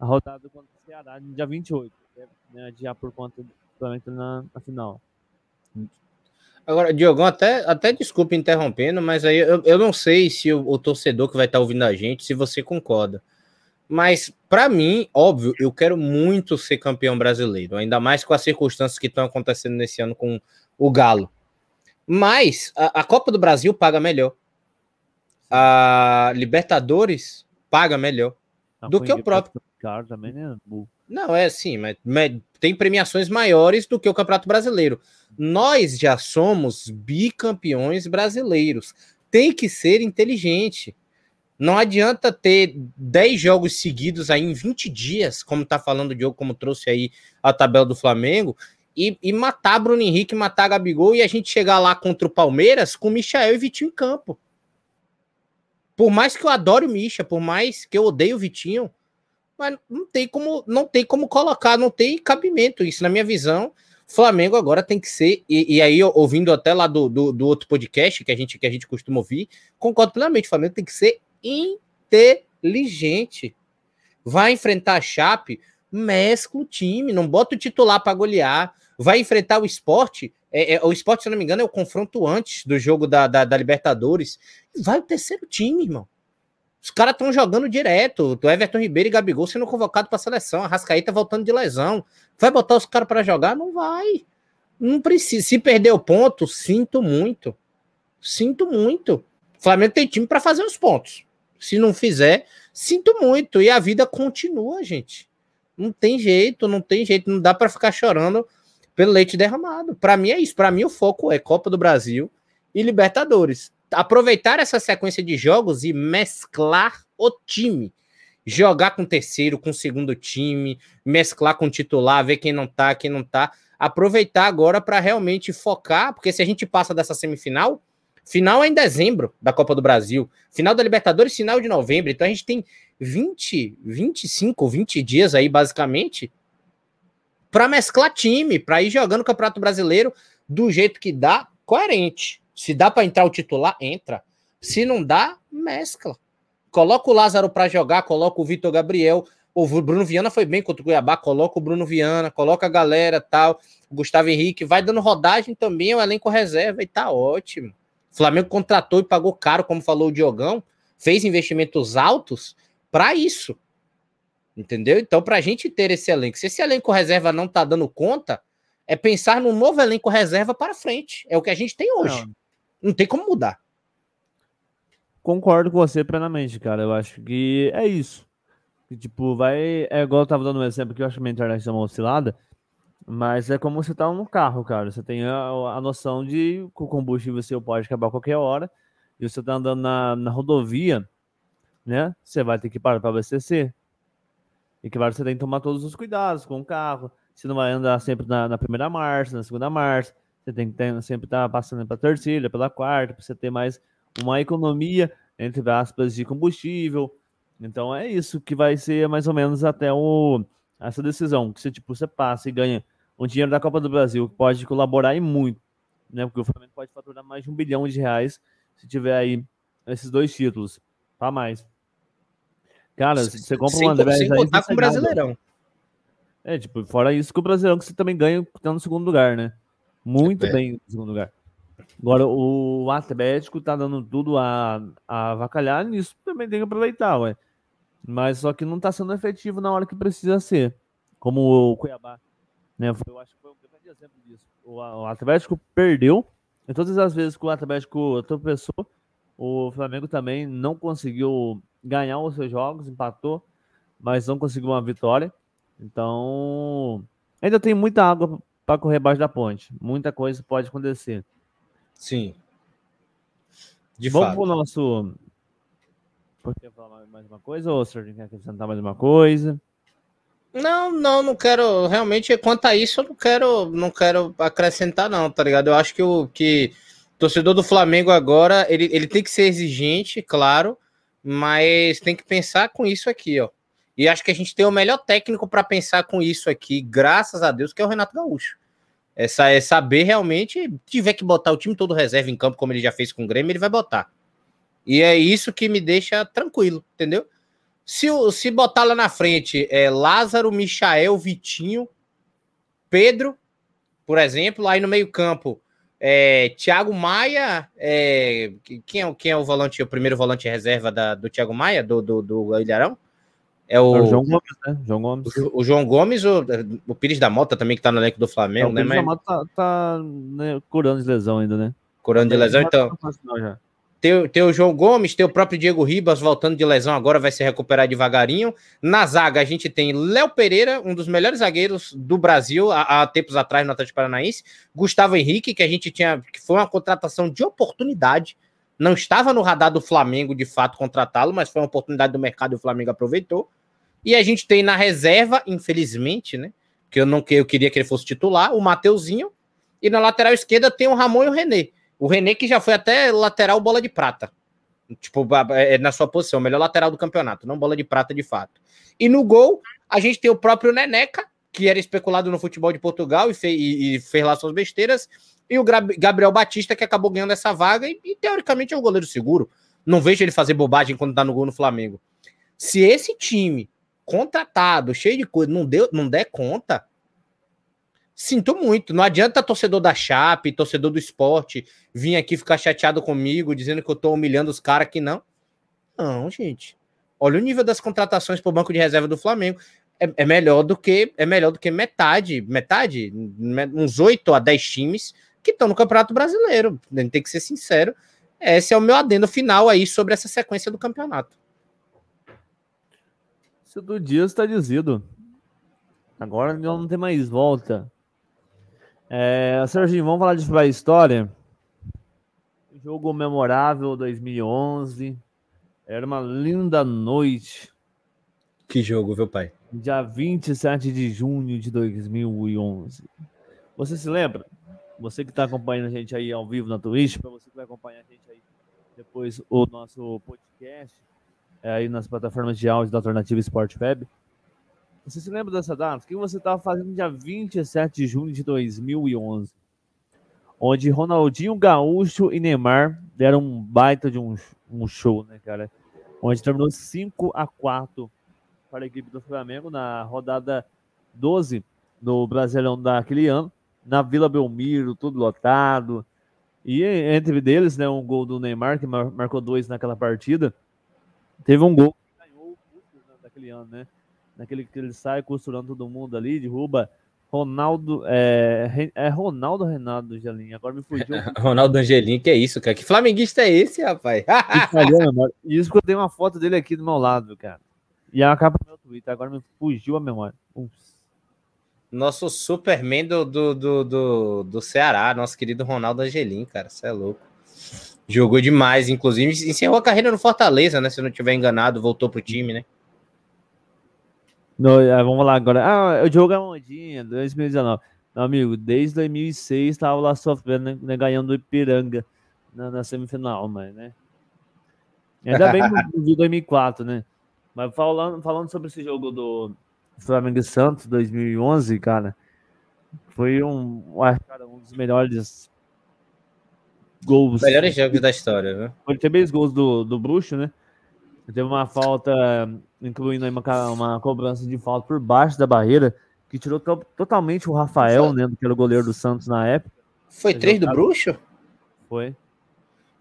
a rodada contra o Ceará, no dia 28, né, dia por conta do na, na final. Agora, Diogão, até, até desculpa interrompendo, mas aí eu, eu não sei se o, o torcedor que vai estar ouvindo a gente, se você concorda. Mas, para mim, óbvio, eu quero muito ser campeão brasileiro, ainda mais com as circunstâncias que estão acontecendo nesse ano com o Galo. Mas a, a Copa do Brasil paga melhor. A Libertadores paga melhor tá do que o próprio. Cara, também, né? Não, é assim, mas, mas tem premiações maiores do que o Campeonato Brasileiro. Nós já somos bicampeões brasileiros. Tem que ser inteligente. Não adianta ter 10 jogos seguidos aí em 20 dias, como tá falando o Diogo, como trouxe aí a tabela do Flamengo, e, e matar Bruno Henrique, matar Gabigol e a gente chegar lá contra o Palmeiras com Michael e Vitinho em campo. Por mais que eu adore o Misha, por mais que eu odeie o Vitinho, mas não tem como, não tem como colocar, não tem cabimento isso na minha visão. Flamengo agora tem que ser, e, e aí ouvindo até lá do, do, do, outro podcast que a gente que a gente costuma ouvir, concordo plenamente, o Flamengo tem que ser inteligente. Vai enfrentar a Chape, mescla o time, não bota o titular para golear. Vai enfrentar o esporte. É, é, o esporte, se não me engano, é o confronto antes do jogo da, da, da Libertadores. Vai o terceiro time, irmão. Os caras estão jogando direto. O Everton Ribeiro e Gabigol sendo convocado para a seleção. A Rascaíta voltando de lesão. Vai botar os caras para jogar? Não vai. Não precisa. Se perder o ponto, sinto muito. Sinto muito. O Flamengo tem time para fazer os pontos. Se não fizer, sinto muito. E a vida continua, gente. Não tem jeito, não tem jeito. Não dá para ficar chorando pelo leite derramado. Para mim é isso. Para mim o foco é Copa do Brasil e Libertadores. Aproveitar essa sequência de jogos e mesclar o time. Jogar com terceiro, com segundo time, mesclar com titular, ver quem não tá, quem não tá. Aproveitar agora para realmente focar, porque se a gente passa dessa semifinal, Final é em dezembro da Copa do Brasil. Final da Libertadores, final de novembro. Então a gente tem 20, 25, 20 dias aí, basicamente, para mesclar time, para ir jogando o Campeonato Brasileiro do jeito que dá, coerente. Se dá para entrar o titular, entra. Se não dá, mescla. Coloca o Lázaro para jogar, coloca o Vitor Gabriel. O Bruno Viana foi bem contra o Cuiabá, coloca o Bruno Viana, coloca a galera tal. O Gustavo Henrique vai dando rodagem também, o elenco reserva e tá ótimo. Flamengo contratou e pagou caro, como falou o Diogão, fez investimentos altos para isso. Entendeu? Então, para a gente ter esse elenco, se esse elenco reserva não está dando conta, é pensar num novo elenco reserva para frente. É o que a gente tem hoje. Não, não tem como mudar. concordo com você plenamente, cara. Eu acho que é isso. Que, tipo, vai. É igual eu tava dando um exemplo que eu acho que minha internet deu uma oscilada. Mas é como você tá no carro, cara. Você tem a, a noção de que o combustível seu pode acabar a qualquer hora. E você tá andando na, na rodovia, né? Você vai ter que parar para abastecer. E claro, você tem que tomar todos os cuidados com o carro. Você não vai andar sempre na, na primeira marcha, na segunda marcha. Você tem que ter, sempre estar tá passando para a terceira, pela quarta, para você ter mais uma economia, entre aspas, de combustível. Então é isso que vai ser mais ou menos até o, essa decisão. Que você, tipo, você passa e ganha um dinheiro da Copa do Brasil que pode colaborar e muito, né? Porque o Flamengo pode faturar mais de um bilhão de reais se tiver aí esses dois títulos, para mais. Cara, se você compra um André sem contar com o Brasileirão. É, tipo, fora isso que o Brasileirão que você também ganha tá no segundo lugar, né? Muito é. bem no segundo lugar. Agora, o Atlético tá dando tudo a, a avacalhar nisso, também tem que aproveitar, ué. Mas só que não tá sendo efetivo na hora que precisa ser. Como o Cuiabá né? Eu acho que foi um grande exemplo disso. O, o Atlético perdeu, e todas as vezes que o Atlético tropeçou, o Flamengo também não conseguiu ganhar os seus jogos, empatou, mas não conseguiu uma vitória. Então, ainda tem muita água para correr abaixo da ponte. Muita coisa pode acontecer. Sim. De Vamos fato. pro nosso. Quer falar mais uma coisa, ou o senhor quer acrescentar mais uma coisa? Não, não, não quero. Realmente, quanto a isso, eu não quero, não quero acrescentar, não, tá ligado? Eu acho que o que torcedor do Flamengo agora, ele, ele tem que ser exigente, claro, mas tem que pensar com isso aqui, ó. E acho que a gente tem o melhor técnico para pensar com isso aqui, graças a Deus, que é o Renato Gaúcho. Essa é saber realmente, tiver que botar o time todo reserva em campo, como ele já fez com o Grêmio, ele vai botar. E é isso que me deixa tranquilo, entendeu? Se, se botar lá na frente é Lázaro, Michael, Vitinho, Pedro, por exemplo, aí no meio-campo é, Thiago Maia, é, quem, é, quem é o volante, o primeiro volante reserva da, do Thiago Maia, do, do, do Ilharão? É o, é o, João Gomes, né? João Gomes. O, o, João Gomes, o, o Pires da Mota também, que tá no elenco do Flamengo, é, o né? Pires Mas... da Mota tá, tá né, curando de lesão ainda, né? Curando de lesão, então. Já. Tem, tem o João Gomes, tem o próprio Diego Ribas voltando de lesão agora, vai se recuperar devagarinho. Na zaga, a gente tem Léo Pereira, um dos melhores zagueiros do Brasil há, há, tempos atrás no Atlético Paranaense. Gustavo Henrique, que a gente tinha, que foi uma contratação de oportunidade. Não estava no radar do Flamengo de fato contratá-lo, mas foi uma oportunidade do mercado e o Flamengo aproveitou. E a gente tem na reserva, infelizmente, né? Que eu não eu queria que ele fosse titular, o Mateuzinho. E na lateral esquerda tem o Ramon e o René. O René, que já foi até lateral bola de prata. Tipo, é na sua posição, melhor lateral do campeonato, não bola de prata de fato. E no gol, a gente tem o próprio Neneca, que era especulado no futebol de Portugal e, fez, e, e fez lá suas besteiras, e o Gabriel Batista, que acabou ganhando essa vaga, e, e, teoricamente é um goleiro seguro. Não vejo ele fazer bobagem quando tá no gol no Flamengo. Se esse time contratado, cheio de coisa, não, deu, não der conta, Sinto muito. Não adianta torcedor da Chape, torcedor do esporte, vir aqui ficar chateado comigo, dizendo que eu tô humilhando os caras que não. Não, gente. Olha o nível das contratações para o banco de reserva do Flamengo. É, é, melhor do que é melhor do que metade, metade, uns 8 a 10 times que estão no Campeonato Brasileiro. A gente tem que ser sincero. Esse é o meu adendo final aí sobre essa sequência do campeonato. Isso do dia está dizido. Agora não tem mais volta. É, Serginho, vamos falar de história. Jogo memorável 2011. Era uma linda noite. Que jogo, viu, pai? Dia 27 de junho de 2011. Você se lembra? Você que está acompanhando a gente aí ao vivo na Twitch, para você que vai acompanhar a gente aí depois o nosso podcast é, aí nas plataformas de áudio da Alternativa Sport Web. Você se lembra dessa data? O que você estava fazendo no dia 27 de junho de 2011? Onde Ronaldinho Gaúcho e Neymar deram um baita de um, um show, né, cara? Onde terminou 5 a 4 para a equipe do Flamengo na rodada 12 do Brasileirão daquele ano, na Vila Belmiro, tudo lotado. E entre deles, né, um gol do Neymar, que marcou dois naquela partida. Teve um gol que ganhou o daquele ano, né? naquele que ele sai costurando todo mundo ali, derruba Ronaldo. É, é Ronaldo Renato Angelim. Agora me fugiu. [laughs] Ronaldo Angelim, que é isso, cara? Que flamenguista é esse, rapaz? [laughs] e isso que eu tenho uma foto dele aqui do meu lado, cara. E é a capa do meu Twitter. Agora me fugiu a memória. Ups. Nosso Superman do, do, do, do, do Ceará, nosso querido Ronaldo Angelim, cara. Você é louco. Jogou demais, inclusive. Encerrou a carreira no Fortaleza, né? Se eu não estiver enganado, voltou pro time, né? No, é, vamos lá agora. Ah, o jogo é ondinha, 2019. Meu amigo, desde 2006 estava lá sofrendo, né, né, ganhando o Ipiranga na, na, semifinal, mas, né? Ainda bem que de 2004, né? Mas falando, falando sobre esse jogo do Flamengo e Santos 2011, cara, foi um, cara, um dos melhores gols. Melhores jogos da história, né? Foi três gols do, do Bruxo, né? Teve uma falta, incluindo uma, uma cobrança de falta por baixo da barreira, que tirou to totalmente o Rafael, né? Que era o goleiro do Santos na época. Foi três do Bruxo? Foi.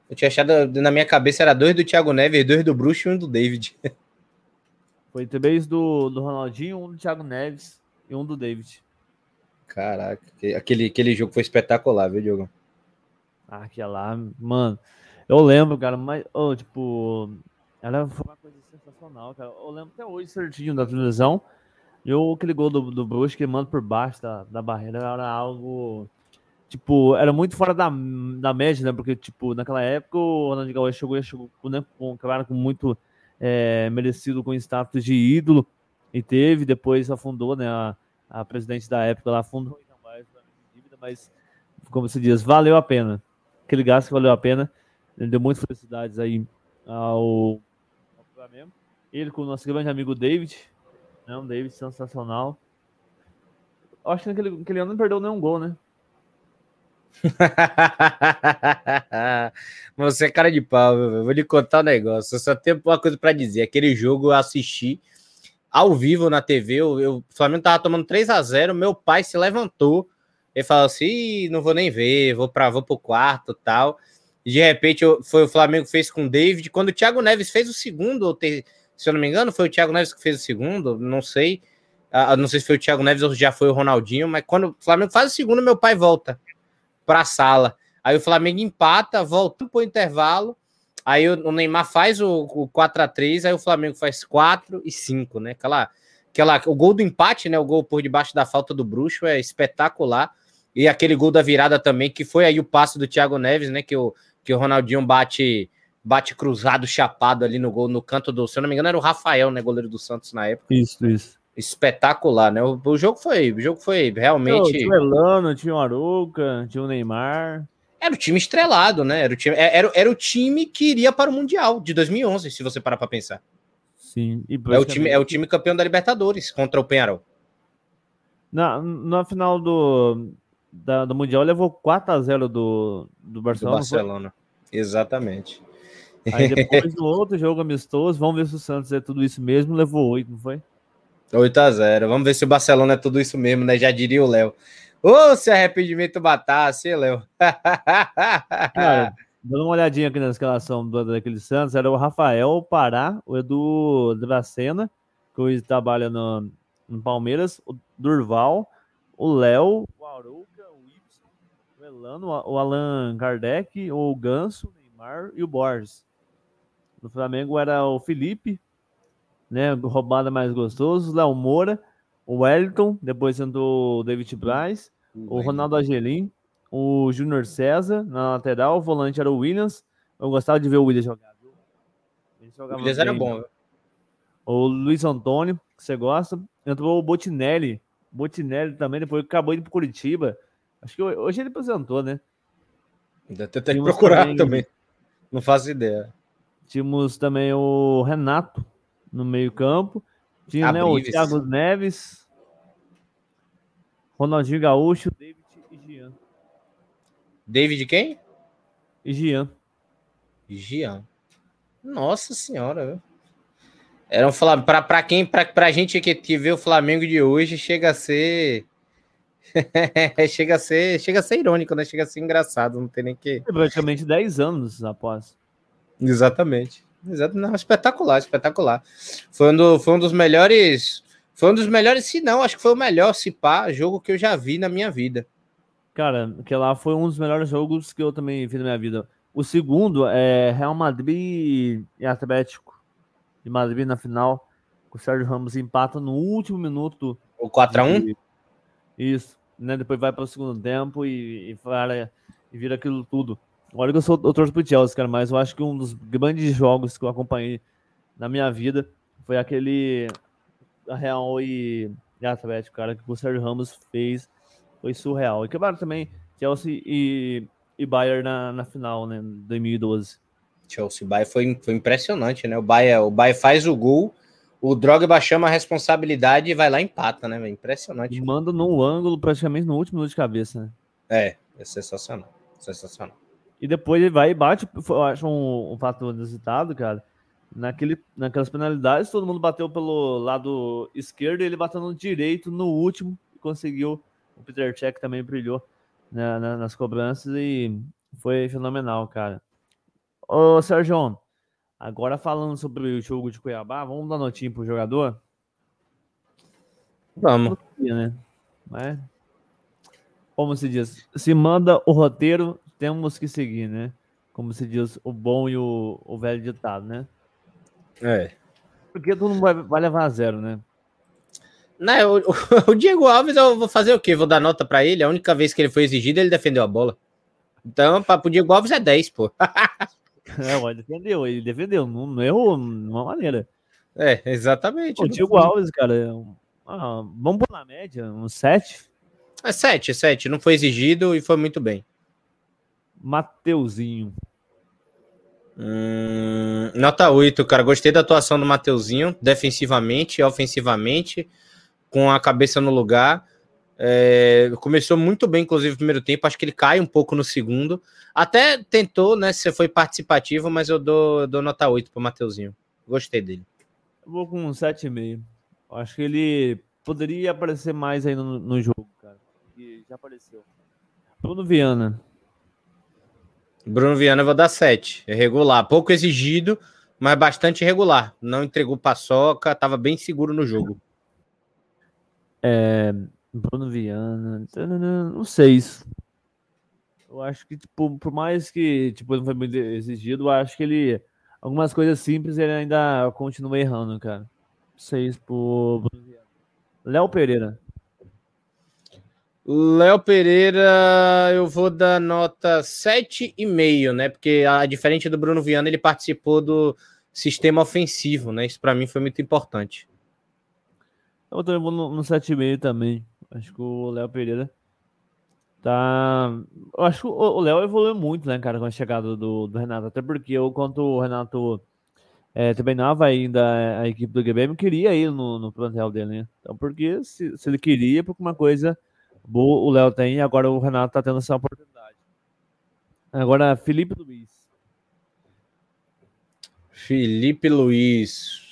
Eu tinha achado, na minha cabeça, era dois do Thiago Neves, dois do Bruxo e um do David. [laughs] Foi três do, do Ronaldinho, um do Thiago Neves e um do David. Caraca, aquele, aquele jogo foi espetacular, viu, Diogo? Ah, aquela lá, mano. Eu lembro, cara, mas, oh, tipo, ela foi uma coisa sensacional, cara. Eu lembro até hoje certinho da televisão. E aquele gol do, do Bruce que manda por baixo da, da barreira era algo. Tipo, era muito fora da, da média, né? Porque, tipo, naquela época o Ronaldinho Gaúcho chegou, chegou né, com, cara com muito é, merecido com status de ídolo. E teve, depois afundou, né? A, a presidente da época lá afundou mas, como se diz, valeu a pena. Aquele gasto valeu a pena. Ele deu muitas felicidades aí ao Flamengo. Ele com o nosso grande amigo David. Né? Um David sensacional. Acho que naquele, naquele ano não perdeu nenhum gol, né? [laughs] Você é cara de pau, eu vou lhe contar um negócio. Eu só tenho uma coisa para dizer. Aquele jogo eu assisti ao vivo na TV. Eu, eu, o Flamengo tava tomando 3 a 0 Meu pai se levantou. Ele falou assim: não vou nem ver, vou para vou pro quarto tal de repente foi o Flamengo fez com o David. Quando o Thiago Neves fez o segundo, ou ter, se eu não me engano, foi o Thiago Neves que fez o segundo, não sei. Uh, não sei se foi o Thiago Neves ou já foi o Ronaldinho, mas quando o Flamengo faz o segundo, meu pai volta para a sala. Aí o Flamengo empata, volta para o intervalo. Aí o, Neymar faz o, o 4 a 3 aí o Flamengo faz 4 e 5, né? Aquela, aquela, o gol do empate, né? O gol por debaixo da falta do Bruxo é espetacular. E aquele gol da virada também, que foi aí o passo do Thiago Neves, né? Que o, que o Ronaldinho bate bate cruzado, chapado ali no gol, no canto do, se eu não me engano, era o Rafael, né, goleiro do Santos na época. Isso, isso. Espetacular, né? O, o jogo foi, o jogo foi realmente. Tinha o Elano, tinha o Aruca, tinha o Neymar. Era o time estrelado, né? Era o time, é, era, era o time que iria para o Mundial de 2011, se você parar para pensar. Sim. é, o time, é o time campeão da Libertadores contra o Penharol. Na, na final do, da, do Mundial levou 4 a 0 do, do Barcelona. Do Barcelona, exatamente. Aí depois [laughs] no outro jogo amistoso, vamos ver se o Santos é tudo isso mesmo, levou 8, não foi? 8 a 0 Vamos ver se o Barcelona é tudo isso mesmo, né? Já diria o Léo. Ô, oh, se arrependimento batasse, Léo. [laughs] Cara, dando uma olhadinha aqui na escalação do, daquele Santos, era o Rafael, o Pará, o Edu Dracena, que hoje trabalha no, no Palmeiras, o Durval, o Léo, o Aru, Elano, o Allan Kardec, o Ganso, o Neymar e o Borges. No Flamengo era o Felipe, né? Roubada mais gostoso, Léo Moura, o Wellington, depois entrou o David Braz, o Ronaldo Angelim, o Júnior César na lateral, o volante era o Williams. Eu gostava de ver o Williams jogar. O Williams era bom. Viu? O Luiz Antônio, que você gosta. Entrou o Botinelli. Botinelli também, depois acabou indo para Curitiba. Acho que hoje ele apresentou, né? Ainda tem que procurar também, também. Não faço ideia. Tínhamos também o Renato no meio-campo. Tinha né, o Thiago Neves, Ronaldinho Gaúcho, David e Gian. David quem? E Gian. Gian. Nossa senhora, viu? Era um Flamengo. Para quem, para a gente que, que vê o Flamengo de hoje, chega a ser [laughs] chega, a ser, chega a ser irônico, né? Chega a ser engraçado, não tem nem que. É praticamente 10 anos após. Exatamente. Exato, não, espetacular, espetacular. Foi um, do, foi um dos melhores Foi um dos melhores, se não, acho que foi o melhor, se pá, jogo que eu já vi na minha vida. Cara, que lá foi um dos melhores jogos que eu também vi na minha vida. O segundo é Real Madrid e Atlético de Madrid na final. O Sérgio Ramos empata no último minuto. O 4x1? Isso. Né? Depois vai para o segundo tempo e, e, e vira aquilo tudo. Olha que eu sou eu torço pro Chelsea, cara, mas eu acho que um dos grandes jogos que eu acompanhei na minha vida foi aquele Real e, e Atlético, cara, que o Sérgio Ramos fez. Foi surreal. E quebraram também Chelsea e, e Bayern na, na final, né? 2012. Chelsea Bayern foi, foi impressionante, né? O Bayern, o Bayern faz o gol, o Drogba chama a responsabilidade e vai lá e empata, né? Impressionante. Manda no ângulo praticamente no último minuto de cabeça, né? É, é sensacional. Sensacional. E depois ele vai e bate, eu acho um, um fato inusitado, cara. Naquele, naquelas penalidades, todo mundo bateu pelo lado esquerdo e ele bateu no direito no último e conseguiu. O Peter Check também brilhou nas cobranças e foi fenomenal, cara. Ô, Sérgio, agora falando sobre o jogo de Cuiabá, vamos dar notinha pro jogador? Vamos. Né? Mas, como se diz, se manda o roteiro, temos que seguir, né? Como se diz o bom e o, o velho ditado, né? É. Porque todo mundo vai, vai levar a zero, né? Não, né, o, [laughs] o, Diego Alves, eu vou fazer o quê? Vou dar nota para ele. A única vez que ele foi exigido, ele defendeu a bola. Então, para o Diego Alves é 10, pô. [laughs] É, ele defendeu, ele defendeu, não, não errou de uma maneira. É, exatamente. O Diego Alves, cara, é ah, vamos pôr na média, um 7? É 7, 7. Não foi exigido e foi muito bem. Mateuzinho. Hum, nota 8, cara. Gostei da atuação do Mateuzinho, defensivamente e ofensivamente, com a cabeça no lugar. É, começou muito bem, inclusive, no primeiro tempo. Acho que ele cai um pouco no segundo. Até tentou, né? Se foi participativo, mas eu dou, dou nota 8 pro Mateuzinho. Gostei dele. Eu vou com um 7,5. Acho que ele poderia aparecer mais aí no, no jogo, cara. E já apareceu. Bruno Viana. Bruno Viana vou dar 7. É regular. Pouco exigido, mas bastante regular. Não entregou paçoca, tava bem seguro no jogo. É, Bruno Viana, não sei. Eu acho que, tipo, por mais que tipo, não foi muito exigido, eu acho que ele. Algumas coisas simples ele ainda continua errando, cara. Seis por Bruno Viana. Léo Pereira. Léo Pereira, eu vou dar nota 7,5, né? Porque, a diferente do Bruno Viana, ele participou do sistema ofensivo, né? Isso para mim foi muito importante. Eu também vou no, no 7,5 também. Acho que o Léo Pereira tá. Eu acho que o Léo evoluiu muito, né, cara, com a chegada do, do Renato. Até porque eu, quando o Renato é, treinava ainda a equipe do GBM, queria ir no, no plantel dele, né? Então, porque se, se ele queria, por uma coisa o Léo tem, agora o Renato tá tendo essa oportunidade. Agora, Felipe Luiz. Felipe Luiz.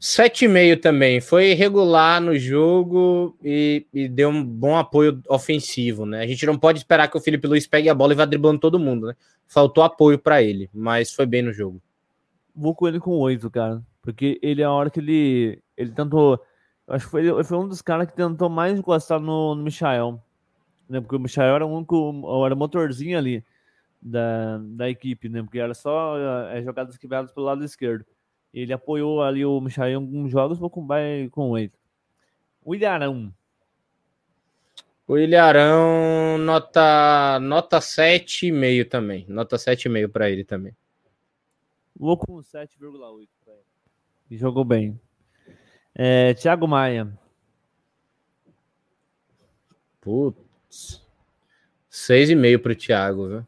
7,5 também. Foi regular no jogo e, e, deu um bom apoio ofensivo, né? A gente não pode esperar que o Felipe Luiz pegue a bola e vá driblando todo mundo, né? Faltou apoio para ele, mas foi bem no jogo. Vou com ele com 8, cara. Porque ele, a hora que ele, ele tentou. Acho que foi, foi um dos caras que tentou mais encostar no, no Michael. Né? Porque o Michael era o único. Era o motorzinho ali da, da equipe, né? Porque era só é, jogadas quebradas pelo lado esquerdo. Ele apoiou ali o Michael em alguns jogos, vou com, com oito. O Ilharão. O Ilharão, nota, nota 7,5 também. Nota 7,5 para ele também. Vou com 7,8 para ele. E jogou bem. É, Thiago Maia. Putz. 6,5 para o Thiago, viu?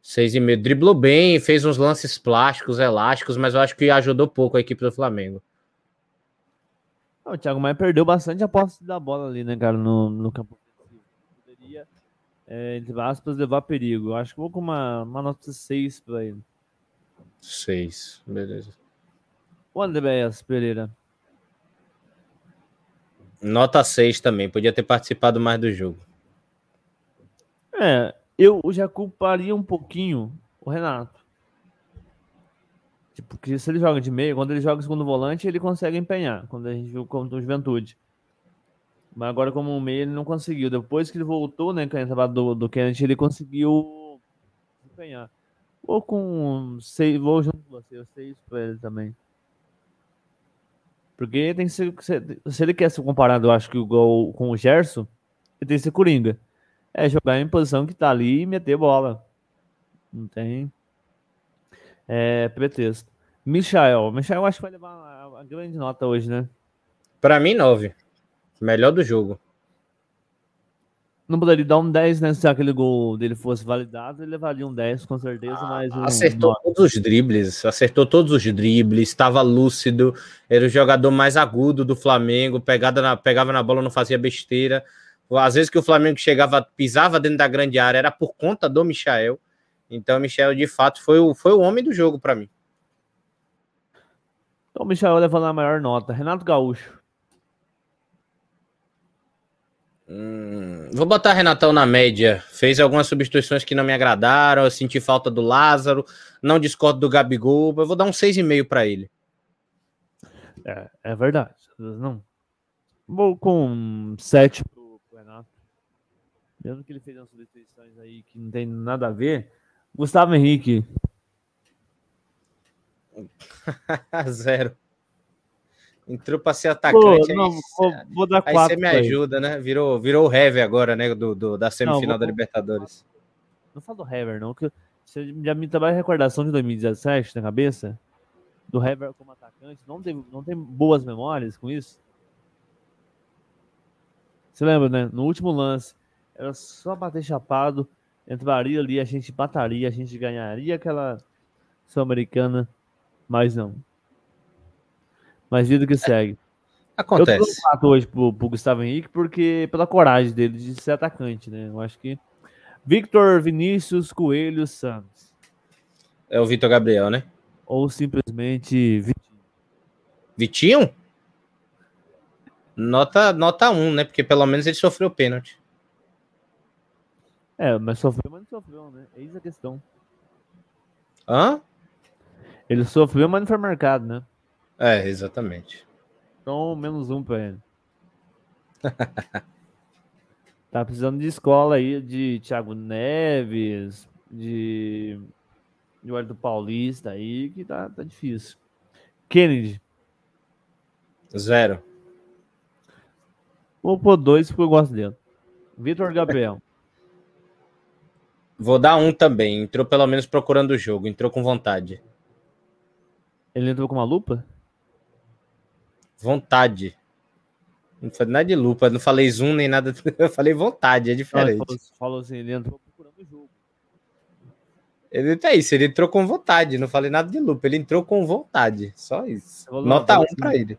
Seis e meio. Driblou bem, fez uns lances plásticos, elásticos, mas eu acho que ajudou pouco a equipe do Flamengo. o Thiago Maia perdeu bastante a posse da bola ali, né, cara, no, no campo. Poderia, é, entre aspas, levar perigo. Eu acho que vou com uma, uma nota 6 para ele. 6, beleza. O Andréas Pereira. Nota 6 também, podia ter participado mais do jogo. É, eu já culparia um pouquinho o Renato. Tipo, que se ele joga de meio, quando ele joga segundo volante, ele consegue empenhar, quando a gente viu contra o Juventude. Mas agora, como um meio, ele não conseguiu. Depois que ele voltou, né, com a entrada do, do Kennedy, ele conseguiu empenhar. Vou com seis, vou junto com você, eu sei isso pra ele também. Porque tem que ser, se ele quer ser comparado, eu acho que o gol com o Gerson, ele tem que ser Coringa. É jogar em posição que tá ali e meter bola. Não tem é, pretexto. Michael. Michael acho que vai levar uma, grande nota hoje, né? Para mim, 9. Melhor do jogo. Não poderia dar um 10, né? Se aquele gol dele fosse validado, ele levaria um 10, com certeza, ah, mas. Um acertou 9. todos os dribles, acertou todos os dribles, estava lúcido, era o jogador mais agudo do Flamengo, pegada na, pegava na bola, não fazia besteira. Às vezes que o Flamengo chegava, pisava dentro da grande área, era por conta do Michael. Então, o Michel, de fato, foi o, foi o homem do jogo para mim. Então, o Michel levando a maior nota. Renato Gaúcho. Hum, vou botar Renatão na média. Fez algumas substituições que não me agradaram. Eu senti falta do Lázaro. Não discordo do Gabigol. Eu vou dar um 6,5 para ele. É, é verdade. Não. Vou com 7 pro, pro Renato. Mesmo que ele fez umas substituições aí que não tem nada a ver. Gustavo Henrique. [laughs] Zero. Entrou para ser atacante. Pô, não, aí, vou, vou, dar quatro. Aí você me ajuda, né? Virou, virou o Hever agora, né? Do, do da semifinal não, vou, da Libertadores. Não falo do Hever, não. Que você já me trabalha recordação de 2017 na cabeça? Do Hever como atacante. Não tem, não tem boas memórias com isso? Você lembra, né? No último lance, era só bater chapado entraria ali, a gente mataria, a gente ganharia aquela Sul-Americana, mas não. Mas vida que segue. Acontece. Eu tô hoje pro, pro Gustavo Henrique porque pela coragem dele de ser atacante, né? Eu acho que Victor Vinícius Coelho Santos. É o Vitor Gabriel, né? Ou simplesmente Vitinho. Vitinho? Nota, nota 1, né? Porque pelo menos ele sofreu pênalti. É, mas sofreu, mas não sofreu, né? Eis a questão. Hã? Ele sofreu, mas não foi marcado, né? É, exatamente. Então, menos um pra ele. [laughs] tá precisando de escola aí, de Thiago Neves, de. De Eduardo Paulista aí, que tá, tá difícil. Kennedy. Zero. Vou pôr dois porque eu gosto dele. Vitor Gabriel. [laughs] Vou dar um também. Entrou pelo menos procurando o jogo. Entrou com vontade. Ele entrou com uma lupa? Vontade. Não falei nada de lupa. Não falei zoom nem nada. [laughs] Eu falei vontade. É diferente. falou, falou, assim, ele entrou procurando o jogo. Ele tá isso. Ele entrou com vontade. Não falei nada de lupa. Ele entrou com vontade. Só isso. Nota 1 um assim, pra ele.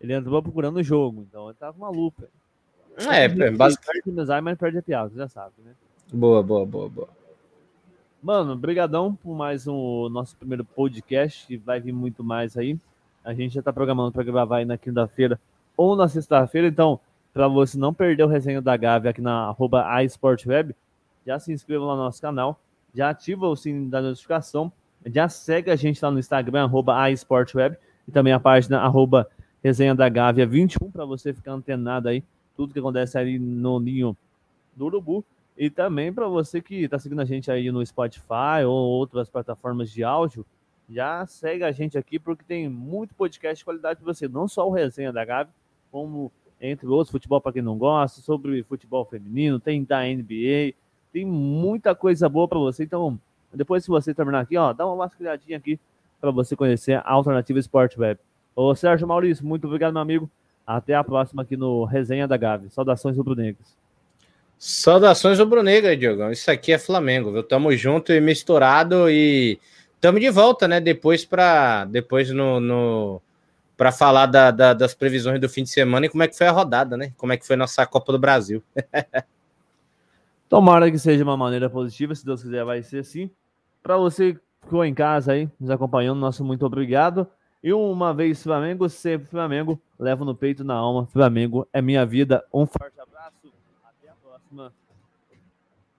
Ele entrou procurando o jogo. Então ele tava com uma lupa. É, é basicamente. Perde mas perde a piada. Já sabe, né? Boa, boa, boa, boa. Mano, brigadão por mais um nosso primeiro podcast, que vai vir muito mais aí. A gente já tá programando para gravar aí na quinta-feira ou na sexta-feira, então, para você não perder o resenha da Gávea aqui na arroba iSportWeb, já se inscreva lá no nosso canal, já ativa o sininho da notificação, já segue a gente lá no Instagram, arroba iSportWeb, e também a página arroba resenha da Gávea 21, para você ficar antenado aí, tudo que acontece ali no ninho do Urubu. E também para você que está seguindo a gente aí no Spotify ou outras plataformas de áudio, já segue a gente aqui porque tem muito podcast de qualidade para você, não só o Resenha da Gabi, como entre outros, futebol para quem não gosta, sobre futebol feminino, tem da NBA, tem muita coisa boa para você. Então, depois se você terminar aqui, ó, dá uma vasculhadinha aqui para você conhecer a Alternativa Sport Web. Ô Sérgio Maurício, muito obrigado, meu amigo. Até a próxima aqui no Resenha da Gavi. Saudações rubro-negras. Saudações rubro-negra, Diogão. Isso aqui é Flamengo, viu? Tamo junto e misturado e tamo de volta, né? Depois para depois no, no para falar da, da, das previsões do fim de semana e como é que foi a rodada, né? Como é que foi a nossa Copa do Brasil. [laughs] Tomara que seja uma maneira positiva, se Deus quiser vai ser assim. Para você que ficou em casa aí, nos acompanhando, nosso muito obrigado. E uma vez Flamengo, sempre Flamengo, levo no peito na alma. Flamengo é minha vida. Um forte abraço próxima.